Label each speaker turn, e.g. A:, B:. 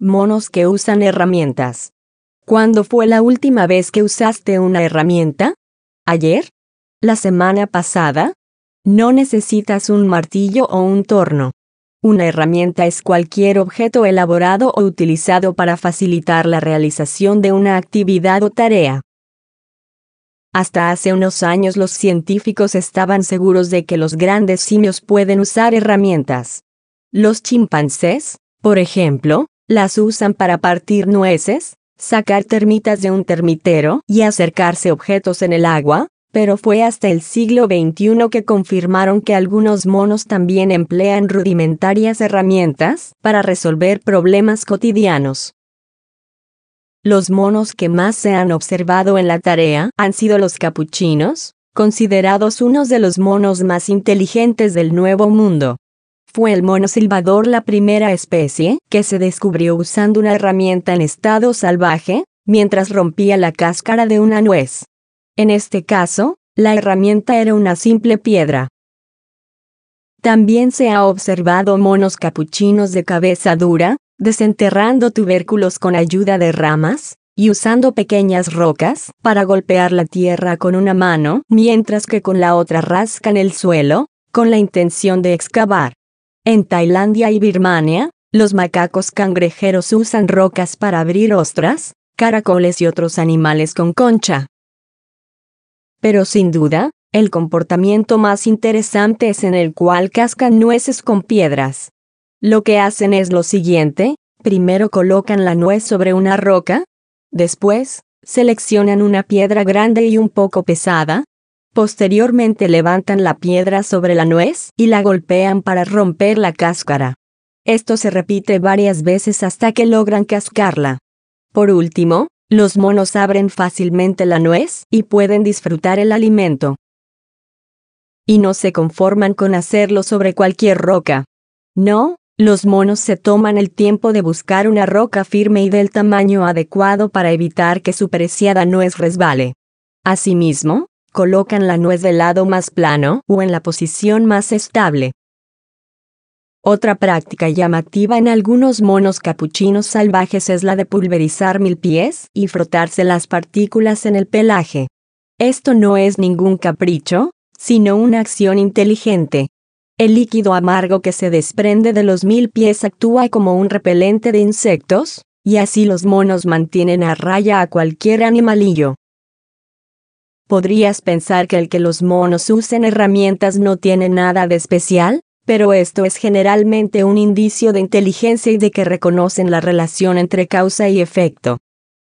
A: Monos que usan herramientas. ¿Cuándo fue la última vez que usaste una herramienta? ¿Ayer? ¿La semana pasada? No necesitas un martillo o un torno. Una herramienta es cualquier objeto elaborado o utilizado para facilitar la realización de una actividad o tarea. Hasta hace unos años los científicos estaban seguros de que los grandes simios pueden usar herramientas. Los chimpancés, por ejemplo, las usan para partir nueces, sacar termitas de un termitero y acercarse objetos en el agua, pero fue hasta el siglo XXI que confirmaron que algunos monos también emplean rudimentarias herramientas para resolver problemas cotidianos. Los monos que más se han observado en la tarea han sido los capuchinos, considerados unos de los monos más inteligentes del Nuevo Mundo. Fue el mono silbador la primera especie que se descubrió usando una herramienta en estado salvaje, mientras rompía la cáscara de una nuez. En este caso, la herramienta era una simple piedra. También se ha observado monos capuchinos de cabeza dura, desenterrando tubérculos con ayuda de ramas, y usando pequeñas rocas para golpear la tierra con una mano, mientras que con la otra rascan el suelo, con la intención de excavar. En Tailandia y Birmania, los macacos cangrejeros usan rocas para abrir ostras, caracoles y otros animales con concha. Pero sin duda, el comportamiento más interesante es en el cual cascan nueces con piedras. Lo que hacen es lo siguiente, primero colocan la nuez sobre una roca, después, seleccionan una piedra grande y un poco pesada, posteriormente levantan la piedra sobre la nuez y la golpean para romper la cáscara. Esto se repite varias veces hasta que logran cascarla. Por último, los monos abren fácilmente la nuez y pueden disfrutar el alimento. Y no se conforman con hacerlo sobre cualquier roca. No, los monos se toman el tiempo de buscar una roca firme y del tamaño adecuado para evitar que su preciada nuez resbale. Asimismo, colocan la nuez del lado más plano o en la posición más estable. Otra práctica llamativa en algunos monos capuchinos salvajes es la de pulverizar mil pies y frotarse las partículas en el pelaje. Esto no es ningún capricho, sino una acción inteligente. El líquido amargo que se desprende de los mil pies actúa como un repelente de insectos, y así los monos mantienen a raya a cualquier animalillo. Podrías pensar que el que los monos usen herramientas no tiene nada de especial, pero esto es generalmente un indicio de inteligencia y de que reconocen la relación entre causa y efecto.